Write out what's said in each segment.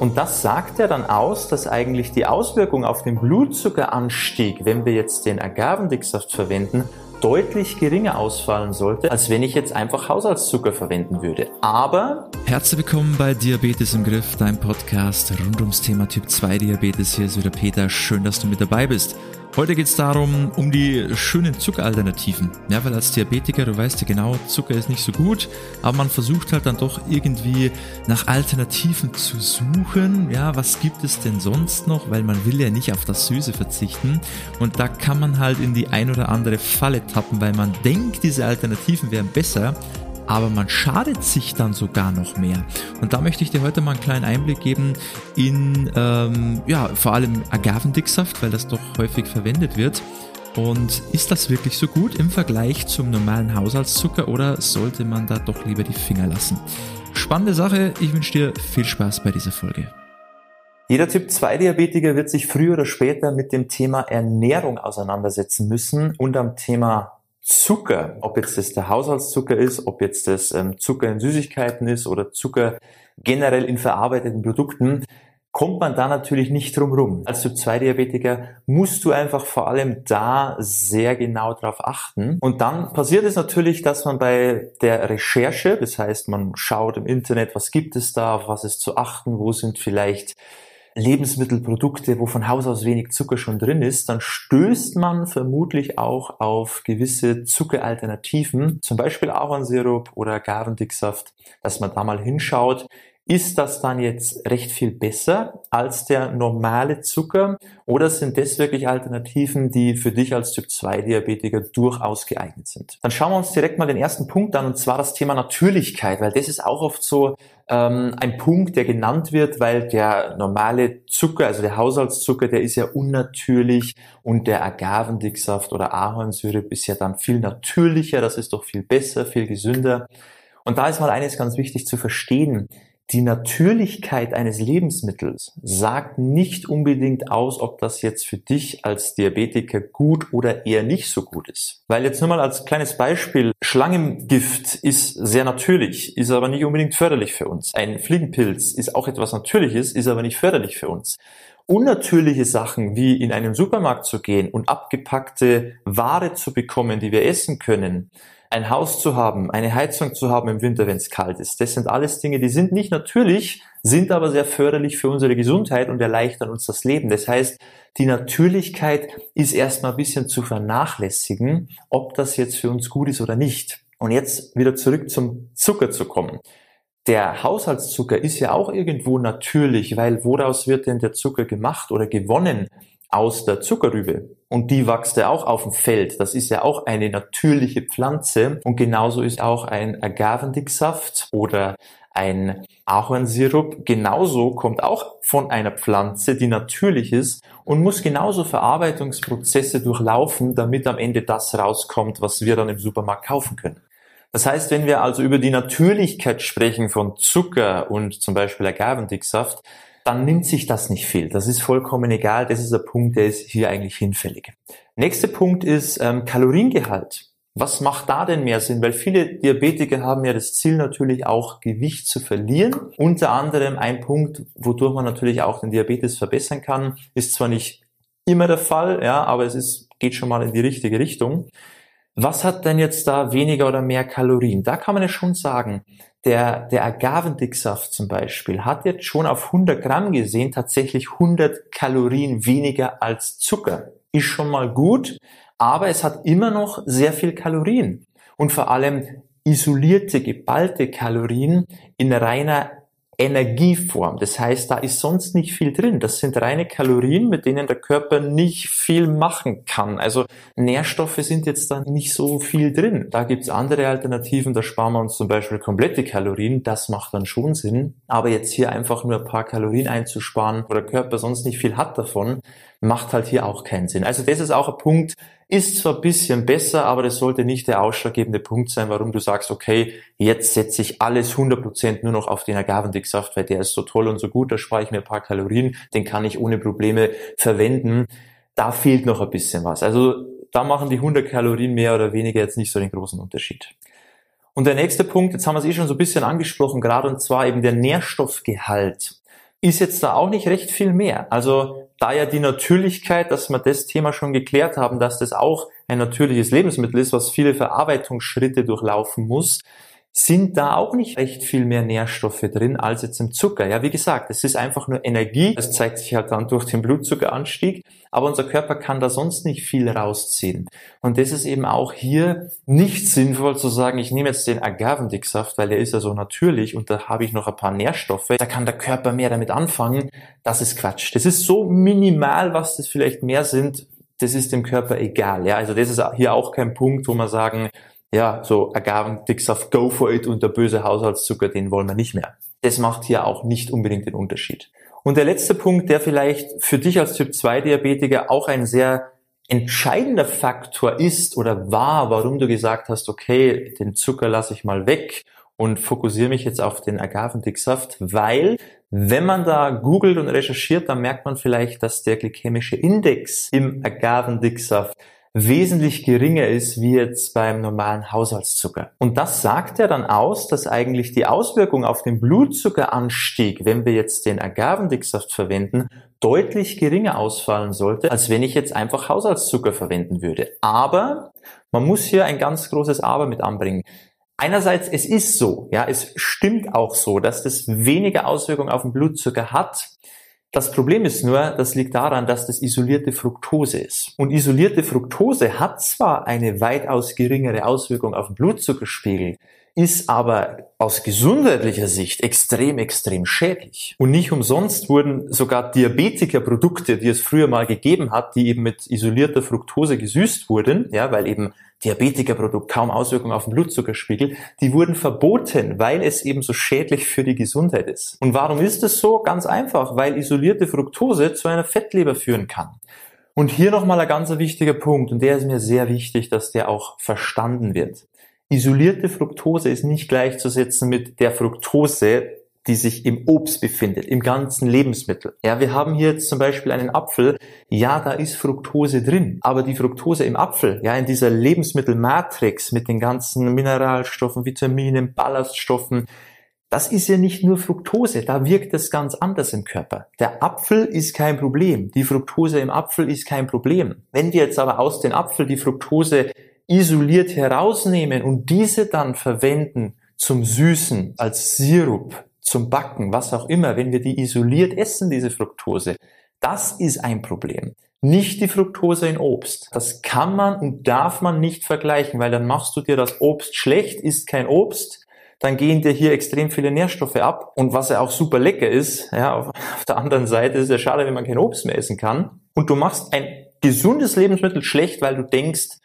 Und das sagt ja dann aus, dass eigentlich die Auswirkung auf den Blutzuckeranstieg, wenn wir jetzt den Agavendicksaft verwenden, deutlich geringer ausfallen sollte, als wenn ich jetzt einfach Haushaltszucker verwenden würde. Aber Herzlich willkommen bei Diabetes im Griff, dein Podcast rund ums Thema Typ 2 Diabetes. Hier ist wieder Peter. Schön, dass du mit dabei bist. Heute geht es darum, um die schönen Zuckeralternativen. Ja, weil als Diabetiker, du weißt ja genau, Zucker ist nicht so gut, aber man versucht halt dann doch irgendwie nach Alternativen zu suchen. Ja, was gibt es denn sonst noch? Weil man will ja nicht auf das Süße verzichten. Und da kann man halt in die ein oder andere Falle tappen, weil man denkt, diese Alternativen wären besser aber man schadet sich dann sogar noch mehr. Und da möchte ich dir heute mal einen kleinen Einblick geben in, ähm, ja, vor allem Agavendicksaft, weil das doch häufig verwendet wird. Und ist das wirklich so gut im Vergleich zum normalen Haushaltszucker oder sollte man da doch lieber die Finger lassen? Spannende Sache, ich wünsche dir viel Spaß bei dieser Folge. Jeder Typ 2 Diabetiker wird sich früher oder später mit dem Thema Ernährung auseinandersetzen müssen und am Thema Zucker, ob jetzt das der Haushaltszucker ist, ob jetzt das ähm, Zucker in Süßigkeiten ist oder Zucker generell in verarbeiteten Produkten, kommt man da natürlich nicht drum rum. Als Typ-2-Diabetiker musst du einfach vor allem da sehr genau drauf achten. Und dann passiert es natürlich, dass man bei der Recherche, das heißt, man schaut im Internet, was gibt es da, auf was ist zu achten, wo sind vielleicht Lebensmittelprodukte, wo von Haus aus wenig Zucker schon drin ist, dann stößt man vermutlich auch auf gewisse Zuckeralternativen, zum Beispiel Ahornsirup oder Agavendicksaft, dass man da mal hinschaut, ist das dann jetzt recht viel besser als der normale Zucker oder sind das wirklich Alternativen, die für dich als Typ-2-Diabetiker durchaus geeignet sind? Dann schauen wir uns direkt mal den ersten Punkt an und zwar das Thema Natürlichkeit, weil das ist auch oft so ähm, ein Punkt, der genannt wird, weil der normale Zucker, also der Haushaltszucker, der ist ja unnatürlich und der Agavendicksaft oder Ahornsirup ist ja dann viel natürlicher, das ist doch viel besser, viel gesünder. Und da ist mal eines ganz wichtig zu verstehen. Die Natürlichkeit eines Lebensmittels sagt nicht unbedingt aus, ob das jetzt für dich als Diabetiker gut oder eher nicht so gut ist. Weil jetzt nur mal als kleines Beispiel, Schlangengift ist sehr natürlich, ist aber nicht unbedingt förderlich für uns. Ein Fliegenpilz ist auch etwas Natürliches, ist aber nicht förderlich für uns. Unnatürliche Sachen wie in einen Supermarkt zu gehen und abgepackte Ware zu bekommen, die wir essen können, ein Haus zu haben, eine Heizung zu haben im Winter, wenn es kalt ist. Das sind alles Dinge, die sind nicht natürlich, sind aber sehr förderlich für unsere Gesundheit und erleichtern uns das Leben. Das heißt, die Natürlichkeit ist erstmal ein bisschen zu vernachlässigen, ob das jetzt für uns gut ist oder nicht. Und jetzt wieder zurück zum Zucker zu kommen. Der Haushaltszucker ist ja auch irgendwo natürlich, weil woraus wird denn der Zucker gemacht oder gewonnen? Aus der Zuckerrübe. Und die wächst ja auch auf dem Feld. Das ist ja auch eine natürliche Pflanze. Und genauso ist auch ein Agavendicksaft oder ein Ahornsirup genauso kommt auch von einer Pflanze, die natürlich ist und muss genauso Verarbeitungsprozesse durchlaufen, damit am Ende das rauskommt, was wir dann im Supermarkt kaufen können. Das heißt, wenn wir also über die Natürlichkeit sprechen von Zucker und zum Beispiel Agavendicksaft, dann nimmt sich das nicht viel. Das ist vollkommen egal. Das ist der Punkt, der ist hier eigentlich hinfällig. Nächster Punkt ist ähm, Kaloriengehalt. Was macht da denn mehr Sinn? Weil viele Diabetiker haben ja das Ziel natürlich auch Gewicht zu verlieren. Unter anderem ein Punkt, wodurch man natürlich auch den Diabetes verbessern kann, ist zwar nicht immer der Fall, ja, aber es ist, geht schon mal in die richtige Richtung. Was hat denn jetzt da weniger oder mehr Kalorien? Da kann man ja schon sagen, der, der Agavendicksaft zum Beispiel hat jetzt schon auf 100 Gramm gesehen tatsächlich 100 Kalorien weniger als Zucker. Ist schon mal gut, aber es hat immer noch sehr viel Kalorien. Und vor allem isolierte, geballte Kalorien in reiner Energieform. Das heißt, da ist sonst nicht viel drin. Das sind reine Kalorien, mit denen der Körper nicht viel machen kann. Also Nährstoffe sind jetzt da nicht so viel drin. Da gibt's andere Alternativen, da sparen wir uns zum Beispiel komplette Kalorien. Das macht dann schon Sinn. Aber jetzt hier einfach nur ein paar Kalorien einzusparen, wo der Körper sonst nicht viel hat davon, macht halt hier auch keinen Sinn. Also das ist auch ein Punkt, ist zwar ein bisschen besser, aber das sollte nicht der ausschlaggebende Punkt sein, warum du sagst, okay, jetzt setze ich alles 100% nur noch auf den Agavendicksaft, weil der ist so toll und so gut, da spare ich mir ein paar Kalorien, den kann ich ohne Probleme verwenden. Da fehlt noch ein bisschen was. Also da machen die 100 Kalorien mehr oder weniger jetzt nicht so den großen Unterschied. Und der nächste Punkt, jetzt haben wir es eh schon so ein bisschen angesprochen, gerade und zwar eben der Nährstoffgehalt ist jetzt da auch nicht recht viel mehr. Also da ja die Natürlichkeit, dass wir das Thema schon geklärt haben, dass das auch ein natürliches Lebensmittel ist, was viele Verarbeitungsschritte durchlaufen muss, sind da auch nicht recht viel mehr Nährstoffe drin als jetzt im Zucker. Ja, wie gesagt, es ist einfach nur Energie. Das zeigt sich halt dann durch den Blutzuckeranstieg. Aber unser Körper kann da sonst nicht viel rausziehen. Und das ist eben auch hier nicht sinnvoll zu sagen, ich nehme jetzt den Agavendicksaft, weil der ist ja so natürlich und da habe ich noch ein paar Nährstoffe. Da kann der Körper mehr damit anfangen. Das ist Quatsch. Das ist so minimal, was das vielleicht mehr sind. Das ist dem Körper egal. Ja, also das ist hier auch kein Punkt, wo man sagen, ja, so Agavendicksaft, go for it und der böse Haushaltszucker, den wollen wir nicht mehr. Das macht hier auch nicht unbedingt den Unterschied. Und der letzte Punkt, der vielleicht für dich als Typ 2 Diabetiker auch ein sehr entscheidender Faktor ist oder war, warum du gesagt hast, okay, den Zucker lasse ich mal weg und fokussiere mich jetzt auf den Agavendicksaft, weil wenn man da googelt und recherchiert, dann merkt man vielleicht, dass der glykämische Index im Agavendicksaft wesentlich geringer ist wie jetzt beim normalen Haushaltszucker. Und das sagt ja dann aus, dass eigentlich die Auswirkung auf den Blutzuckeranstieg, wenn wir jetzt den Agavendicksaft verwenden, deutlich geringer ausfallen sollte, als wenn ich jetzt einfach Haushaltszucker verwenden würde. Aber man muss hier ein ganz großes Aber mit anbringen. Einerseits, es ist so, ja, es stimmt auch so, dass das weniger Auswirkungen auf den Blutzucker hat, das Problem ist nur, das liegt daran, dass das isolierte Fructose ist. Und isolierte Fructose hat zwar eine weitaus geringere Auswirkung auf den Blutzuckerspiegel, ist aber aus gesundheitlicher Sicht extrem, extrem schädlich. Und nicht umsonst wurden sogar Diabetikerprodukte, die es früher mal gegeben hat, die eben mit isolierter Fructose gesüßt wurden, ja, weil eben Diabetikerprodukt kaum Auswirkungen auf den Blutzuckerspiegel, die wurden verboten, weil es eben so schädlich für die Gesundheit ist. Und warum ist es so? Ganz einfach, weil isolierte Fructose zu einer Fettleber führen kann. Und hier nochmal ein ganz wichtiger Punkt, und der ist mir sehr wichtig, dass der auch verstanden wird. Isolierte Fructose ist nicht gleichzusetzen mit der Fructose, die sich im Obst befindet, im ganzen Lebensmittel. Ja, wir haben hier jetzt zum Beispiel einen Apfel. Ja, da ist Fructose drin. Aber die Fructose im Apfel, ja, in dieser Lebensmittelmatrix mit den ganzen Mineralstoffen, Vitaminen, Ballaststoffen, das ist ja nicht nur Fructose, da wirkt es ganz anders im Körper. Der Apfel ist kein Problem, die Fructose im Apfel ist kein Problem. Wenn wir jetzt aber aus dem Apfel die Fructose isoliert herausnehmen und diese dann verwenden zum Süßen, als Sirup, zum Backen, was auch immer, wenn wir die isoliert essen, diese Fructose, das ist ein Problem. Nicht die Fructose in Obst. Das kann man und darf man nicht vergleichen, weil dann machst du dir das Obst schlecht, isst kein Obst, dann gehen dir hier extrem viele Nährstoffe ab. Und was ja auch super lecker ist, ja, auf, auf der anderen Seite ist es ja schade, wenn man kein Obst mehr essen kann. Und du machst ein gesundes Lebensmittel schlecht, weil du denkst,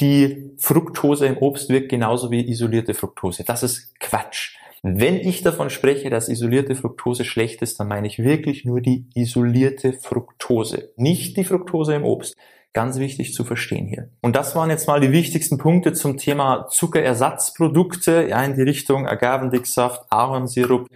die Fructose im Obst wirkt genauso wie isolierte Fructose. Das ist Quatsch. Wenn ich davon spreche, dass isolierte Fructose schlecht ist, dann meine ich wirklich nur die isolierte Fructose, nicht die Fructose im Obst. Ganz wichtig zu verstehen hier. Und das waren jetzt mal die wichtigsten Punkte zum Thema Zuckerersatzprodukte, ja, in die Richtung Agavendicksaft, Ahornsirup.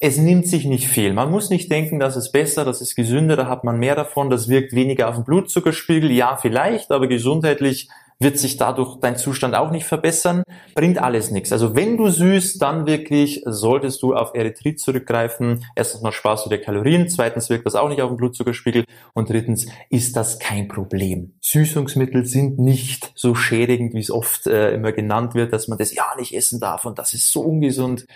Es nimmt sich nicht viel. Man muss nicht denken, das ist besser, das ist gesünder, da hat man mehr davon, das wirkt weniger auf den Blutzuckerspiegel. Ja, vielleicht, aber gesundheitlich wird sich dadurch dein Zustand auch nicht verbessern, bringt alles nichts. Also wenn du süßt, dann wirklich solltest du auf Erythrit zurückgreifen. Erstens mal sparst du dir Kalorien, zweitens wirkt das auch nicht auf den Blutzuckerspiegel und drittens ist das kein Problem. Süßungsmittel sind nicht so schädigend, wie es oft äh, immer genannt wird, dass man das ja nicht essen darf und das ist so ungesund.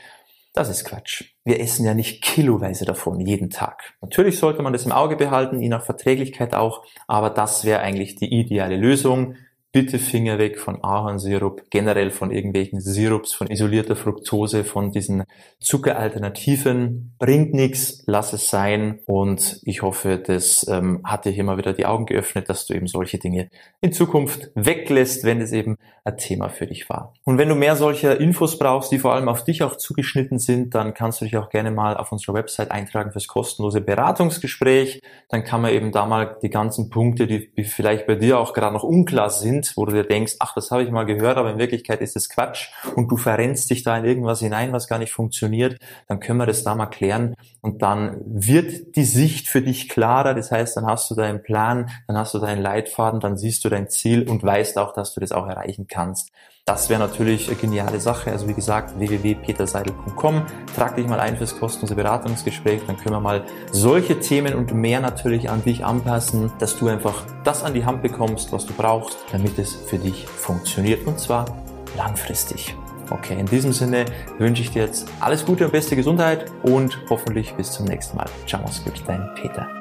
Das ist Quatsch. Wir essen ja nicht kiloweise davon jeden Tag. Natürlich sollte man das im Auge behalten, je nach Verträglichkeit auch, aber das wäre eigentlich die ideale Lösung bitte Finger weg von Ahornsirup, generell von irgendwelchen Sirups, von isolierter Fructose, von diesen Zuckeralternativen. Bringt nichts, lass es sein. Und ich hoffe, das ähm, hat dir hier mal wieder die Augen geöffnet, dass du eben solche Dinge in Zukunft weglässt, wenn es eben ein Thema für dich war. Und wenn du mehr solcher Infos brauchst, die vor allem auf dich auch zugeschnitten sind, dann kannst du dich auch gerne mal auf unserer Website eintragen fürs kostenlose Beratungsgespräch. Dann kann man eben da mal die ganzen Punkte, die vielleicht bei dir auch gerade noch unklar sind, sind, wo du dir denkst, ach, das habe ich mal gehört, aber in Wirklichkeit ist es Quatsch und du verrennst dich da in irgendwas hinein, was gar nicht funktioniert, dann können wir das da mal klären und dann wird die Sicht für dich klarer. Das heißt, dann hast du deinen Plan, dann hast du deinen Leitfaden, dann siehst du dein Ziel und weißt auch, dass du das auch erreichen kannst. Das wäre natürlich eine geniale Sache. Also wie gesagt, www.peterseidel.com. Trag dich mal ein fürs kostenlose Beratungsgespräch. Dann können wir mal solche Themen und mehr natürlich an dich anpassen, dass du einfach das an die Hand bekommst, was du brauchst, damit es für dich funktioniert. Und zwar langfristig. Okay, in diesem Sinne wünsche ich dir jetzt alles Gute und beste Gesundheit und hoffentlich bis zum nächsten Mal. Ciao, mach's gut, dein Peter.